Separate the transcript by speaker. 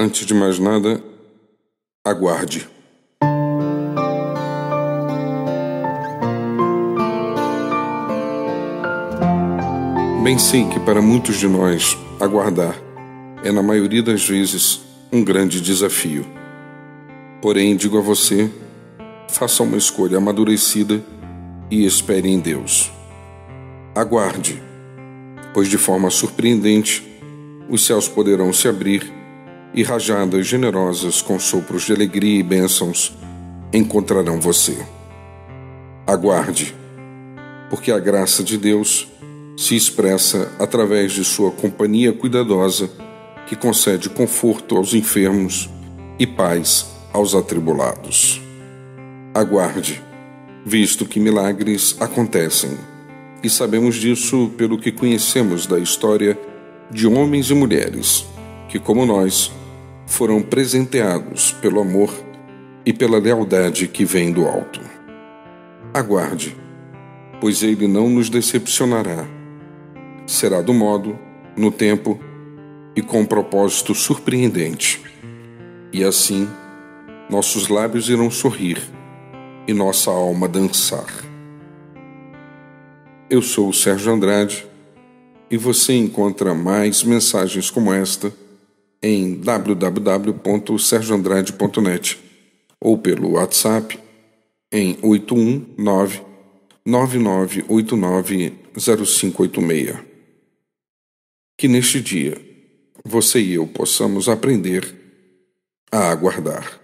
Speaker 1: Antes de mais nada, aguarde. Bem sei que para muitos de nós, aguardar é, na maioria das vezes, um grande desafio. Porém, digo a você, faça uma escolha amadurecida e espere em Deus. Aguarde, pois de forma surpreendente, os céus poderão se abrir e rajadas generosas com sopros de alegria e bênçãos encontrarão você. Aguarde, porque a graça de Deus se expressa através de sua companhia cuidadosa que concede conforto aos enfermos e paz aos atribulados. Aguarde, visto que milagres acontecem, e sabemos disso pelo que conhecemos da história de homens e mulheres que, como nós, foram presenteados pelo amor e pela lealdade que vem do alto. Aguarde, pois ele não nos decepcionará. Será do modo, no tempo e com um propósito surpreendente. E assim, nossos lábios irão sorrir e nossa alma dançar. Eu sou o Sérgio Andrade e você encontra mais mensagens como esta em www.sergioandrade.net ou pelo WhatsApp em 819 9989 0586. Que neste dia você e eu possamos aprender a aguardar.